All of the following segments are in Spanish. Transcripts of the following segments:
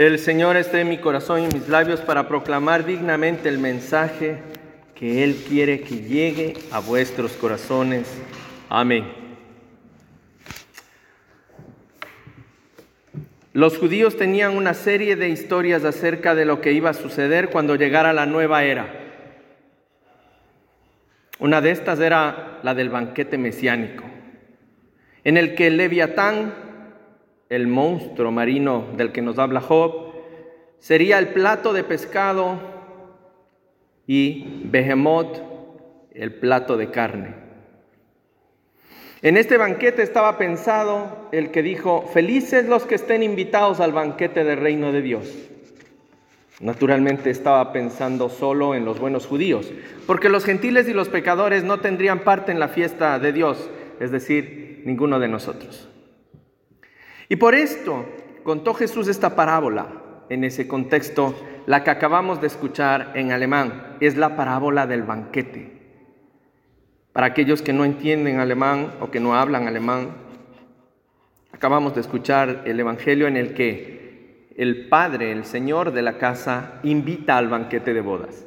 El Señor esté en mi corazón y en mis labios para proclamar dignamente el mensaje que Él quiere que llegue a vuestros corazones. Amén. Los judíos tenían una serie de historias acerca de lo que iba a suceder cuando llegara la nueva era. Una de estas era la del banquete mesiánico, en el que Leviatán, el monstruo marino del que nos habla Job, sería el plato de pescado y Behemoth el plato de carne. En este banquete estaba pensado el que dijo, felices los que estén invitados al banquete del reino de Dios. Naturalmente estaba pensando solo en los buenos judíos, porque los gentiles y los pecadores no tendrían parte en la fiesta de Dios, es decir, ninguno de nosotros. Y por esto contó Jesús esta parábola en ese contexto, la que acabamos de escuchar en alemán, es la parábola del banquete. Para aquellos que no entienden alemán o que no hablan alemán, acabamos de escuchar el Evangelio en el que el padre, el señor de la casa, invita al banquete de bodas.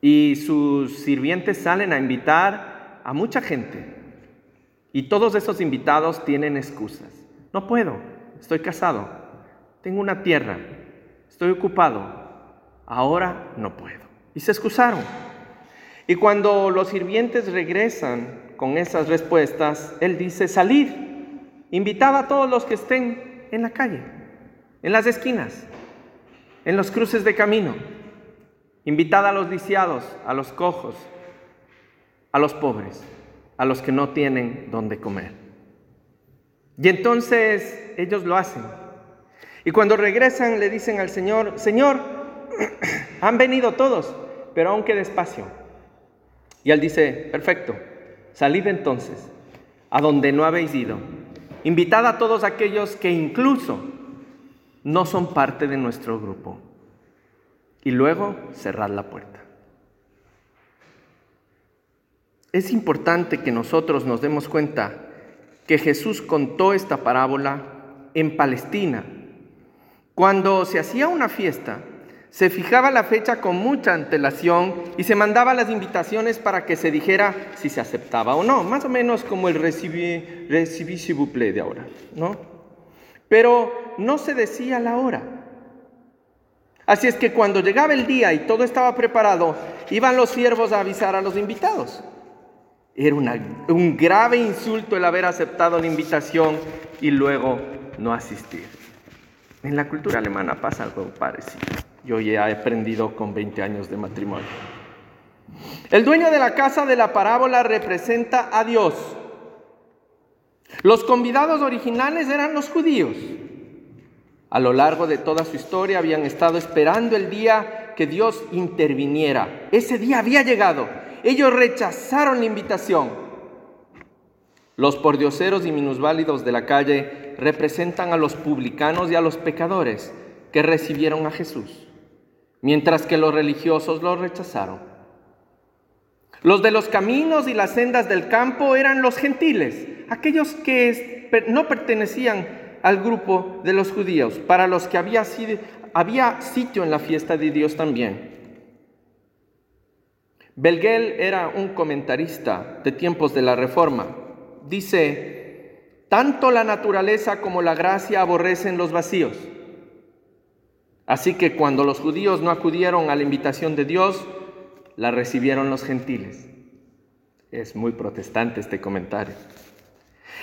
Y sus sirvientes salen a invitar a mucha gente. Y todos esos invitados tienen excusas. No puedo, estoy casado, tengo una tierra, estoy ocupado, ahora no puedo. Y se excusaron. Y cuando los sirvientes regresan con esas respuestas, Él dice, salid, invitad a todos los que estén en la calle, en las esquinas, en los cruces de camino. Invitad a los lisiados, a los cojos, a los pobres, a los que no tienen donde comer. Y entonces ellos lo hacen. Y cuando regresan le dicen al Señor, Señor, han venido todos, pero aunque despacio. Y él dice, perfecto, salid entonces a donde no habéis ido. Invitad a todos aquellos que incluso no son parte de nuestro grupo. Y luego cerrad la puerta. Es importante que nosotros nos demos cuenta que Jesús contó esta parábola en Palestina. Cuando se hacía una fiesta, se fijaba la fecha con mucha antelación y se mandaba las invitaciones para que se dijera si se aceptaba o no, más o menos como el recibí, recibí plaît de ahora, ¿no? Pero no se decía la hora. Así es que cuando llegaba el día y todo estaba preparado, iban los siervos a avisar a los invitados. Era un grave insulto el haber aceptado la invitación y luego no asistir. En la cultura alemana pasa algo parecido yo ya he aprendido con 20 años de matrimonio. El dueño de la casa de la parábola representa a Dios. Los convidados originales eran los judíos. A lo largo de toda su historia habían estado esperando el día que Dios interviniera. Ese día había llegado. Ellos rechazaron la invitación. Los pordioseros y minusválidos de la calle representan a los publicanos y a los pecadores que recibieron a Jesús mientras que los religiosos lo rechazaron. Los de los caminos y las sendas del campo eran los gentiles, aquellos que no pertenecían al grupo de los judíos, para los que había, había sitio en la fiesta de Dios también. Belgel era un comentarista de tiempos de la Reforma. Dice, tanto la naturaleza como la gracia aborrecen los vacíos. Así que cuando los judíos no acudieron a la invitación de Dios, la recibieron los gentiles. Es muy protestante este comentario.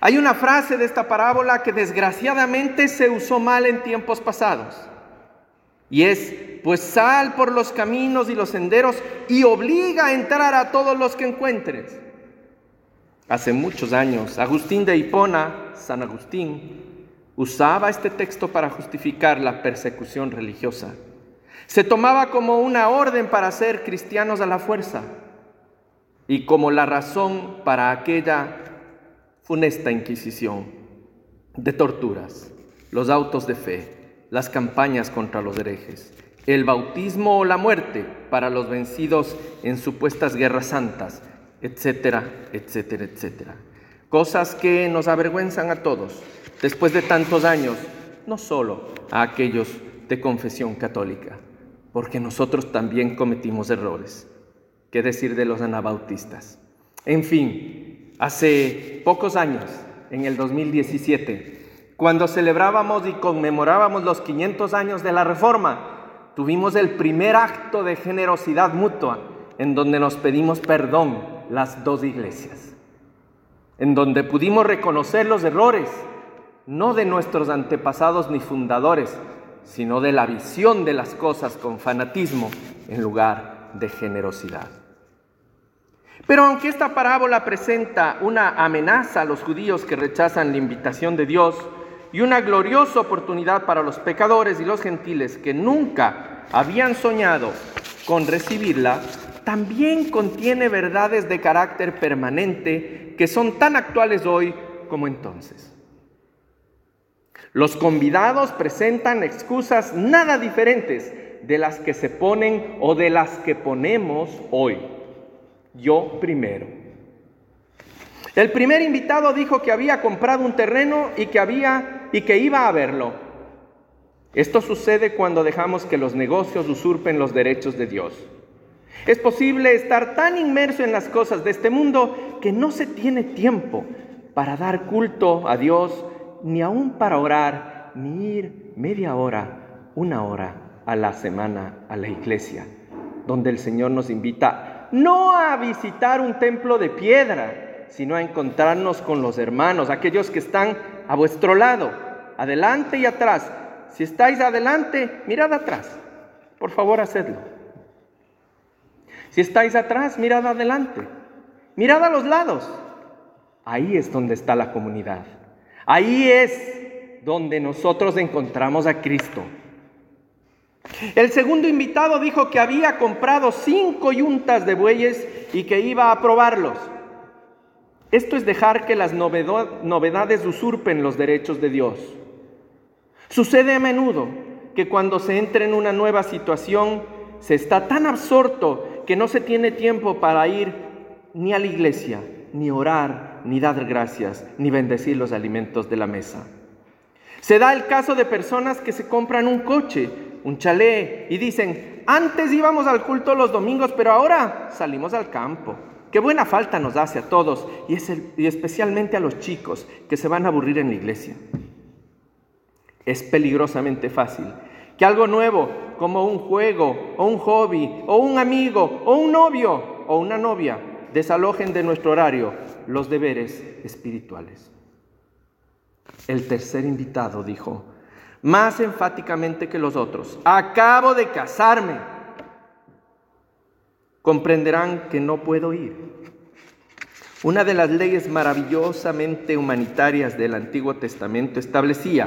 Hay una frase de esta parábola que desgraciadamente se usó mal en tiempos pasados. Y es, pues sal por los caminos y los senderos y obliga a entrar a todos los que encuentres. Hace muchos años, Agustín de Hipona, San Agustín, usaba este texto para justificar la persecución religiosa. Se tomaba como una orden para ser cristianos a la fuerza y como la razón para aquella funesta inquisición de torturas, los autos de fe, las campañas contra los herejes, el bautismo o la muerte para los vencidos en supuestas guerras santas, etcétera, etcétera, etcétera. Cosas que nos avergüenzan a todos después de tantos años no solo a aquellos de confesión católica, porque nosotros también cometimos errores. ¿Qué decir de los anabautistas? En fin, hace pocos años, en el 2017, cuando celebrábamos y conmemorábamos los 500 años de la Reforma, tuvimos el primer acto de generosidad mutua en donde nos pedimos perdón las dos iglesias, en donde pudimos reconocer los errores, no de nuestros antepasados ni fundadores, sino de la visión de las cosas con fanatismo en lugar de generosidad. Pero aunque esta parábola presenta una amenaza a los judíos que rechazan la invitación de Dios y una gloriosa oportunidad para los pecadores y los gentiles que nunca habían soñado con recibirla, también contiene verdades de carácter permanente que son tan actuales hoy como entonces. Los convidados presentan excusas nada diferentes de las que se ponen o de las que ponemos hoy. Yo primero. El primer invitado dijo que había comprado un terreno y que había y que iba a verlo. Esto sucede cuando dejamos que los negocios usurpen los derechos de Dios. Es posible estar tan inmerso en las cosas de este mundo que no se tiene tiempo para dar culto a Dios, ni aún para orar, ni ir media hora, una hora a la semana a la iglesia, donde el Señor nos invita no a visitar un templo de piedra, sino a encontrarnos con los hermanos, aquellos que están a vuestro lado, adelante y atrás. Si estáis adelante, mirad atrás. Por favor, hacedlo. Si estáis atrás, mirad adelante. Mirad a los lados. Ahí es donde está la comunidad. Ahí es donde nosotros encontramos a Cristo. El segundo invitado dijo que había comprado cinco yuntas de bueyes y que iba a probarlos. Esto es dejar que las novedades usurpen los derechos de Dios. Sucede a menudo que cuando se entra en una nueva situación, se está tan absorto que no se tiene tiempo para ir ni a la iglesia, ni orar, ni dar gracias, ni bendecir los alimentos de la mesa. Se da el caso de personas que se compran un coche, un chalet, y dicen, antes íbamos al culto los domingos, pero ahora salimos al campo. Qué buena falta nos hace a todos, y, y especialmente a los chicos que se van a aburrir en la iglesia. Es peligrosamente fácil que algo nuevo, como un juego, o un hobby, o un amigo, o un novio, o una novia, desalojen de nuestro horario los deberes espirituales. El tercer invitado dijo, más enfáticamente que los otros, acabo de casarme. Comprenderán que no puedo ir. Una de las leyes maravillosamente humanitarias del Antiguo Testamento establecía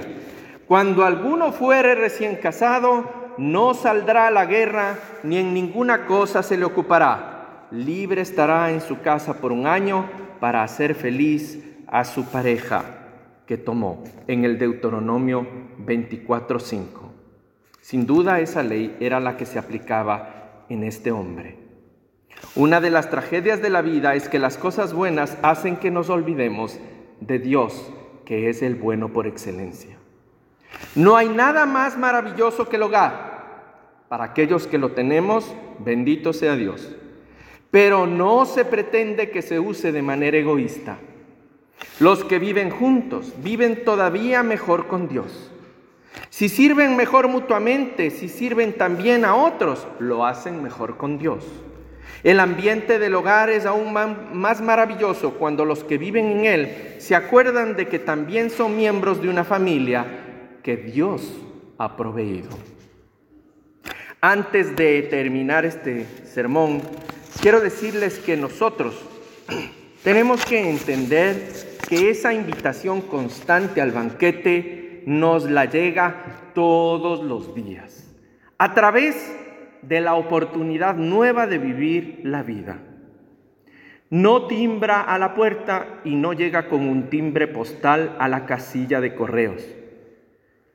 cuando alguno fuere recién casado, no saldrá a la guerra, ni en ninguna cosa se le ocupará. Libre estará en su casa por un año para hacer feliz a su pareja que tomó en el Deuteronomio 24.5. Sin duda esa ley era la que se aplicaba en este hombre. Una de las tragedias de la vida es que las cosas buenas hacen que nos olvidemos de Dios, que es el bueno por excelencia. No hay nada más maravilloso que el hogar. Para aquellos que lo tenemos, bendito sea Dios. Pero no se pretende que se use de manera egoísta. Los que viven juntos viven todavía mejor con Dios. Si sirven mejor mutuamente, si sirven también a otros, lo hacen mejor con Dios. El ambiente del hogar es aún más maravilloso cuando los que viven en él se acuerdan de que también son miembros de una familia que Dios ha proveído. Antes de terminar este sermón, quiero decirles que nosotros tenemos que entender que esa invitación constante al banquete nos la llega todos los días, a través de la oportunidad nueva de vivir la vida. No timbra a la puerta y no llega con un timbre postal a la casilla de correos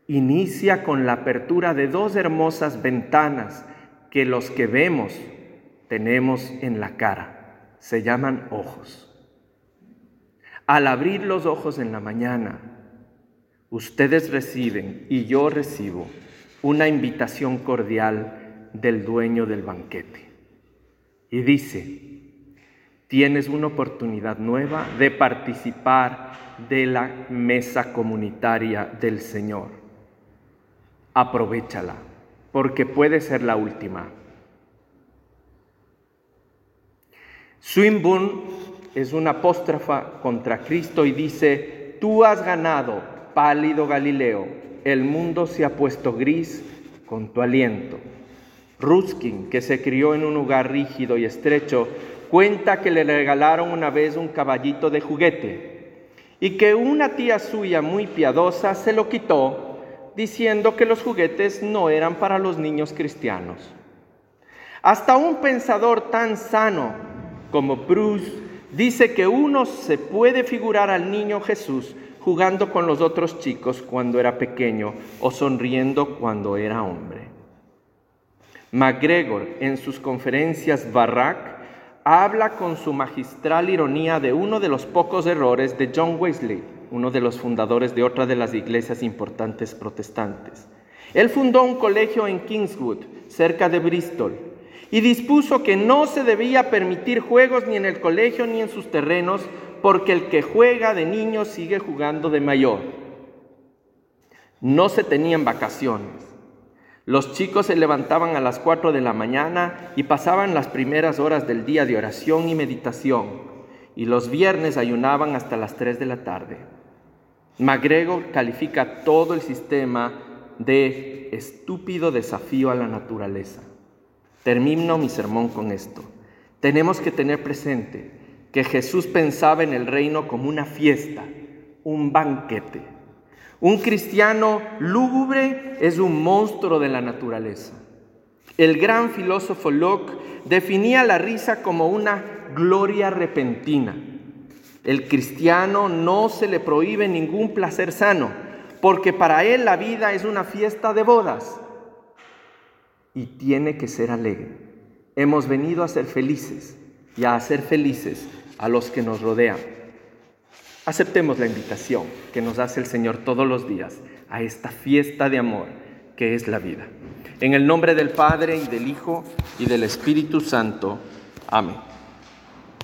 inicia con la apertura de dos hermosas ventanas que los que vemos tenemos en la cara. Se llaman ojos. Al abrir los ojos en la mañana, ustedes reciben y yo recibo una invitación cordial del dueño del banquete. Y dice, tienes una oportunidad nueva de participar de la mesa comunitaria del Señor. Aprovechala, porque puede ser la última. Swinburne es una apóstrofa contra Cristo y dice, tú has ganado, pálido Galileo, el mundo se ha puesto gris con tu aliento. Ruskin, que se crió en un lugar rígido y estrecho, cuenta que le regalaron una vez un caballito de juguete y que una tía suya muy piadosa se lo quitó diciendo que los juguetes no eran para los niños cristianos. Hasta un pensador tan sano como Bruce dice que uno se puede figurar al niño Jesús jugando con los otros chicos cuando era pequeño o sonriendo cuando era hombre. MacGregor en sus conferencias Barrack habla con su magistral ironía de uno de los pocos errores de John Wesley, uno de los fundadores de otra de las iglesias importantes protestantes. Él fundó un colegio en Kingswood, cerca de Bristol, y dispuso que no se debía permitir juegos ni en el colegio ni en sus terrenos, porque el que juega de niño sigue jugando de mayor. No se tenían vacaciones. Los chicos se levantaban a las 4 de la mañana y pasaban las primeras horas del día de oración y meditación, y los viernes ayunaban hasta las 3 de la tarde. MacGregor califica todo el sistema de estúpido desafío a la naturaleza. Termino mi sermón con esto. Tenemos que tener presente que Jesús pensaba en el reino como una fiesta, un banquete un cristiano lúgubre es un monstruo de la naturaleza. El gran filósofo Locke definía la risa como una gloria repentina. El cristiano no se le prohíbe ningún placer sano, porque para él la vida es una fiesta de bodas y tiene que ser alegre. Hemos venido a ser felices y a hacer felices a los que nos rodean. Aceptemos la invitación que nos hace el Señor todos los días a esta fiesta de amor que es la vida. En el nombre del Padre y del Hijo y del Espíritu Santo. Amén.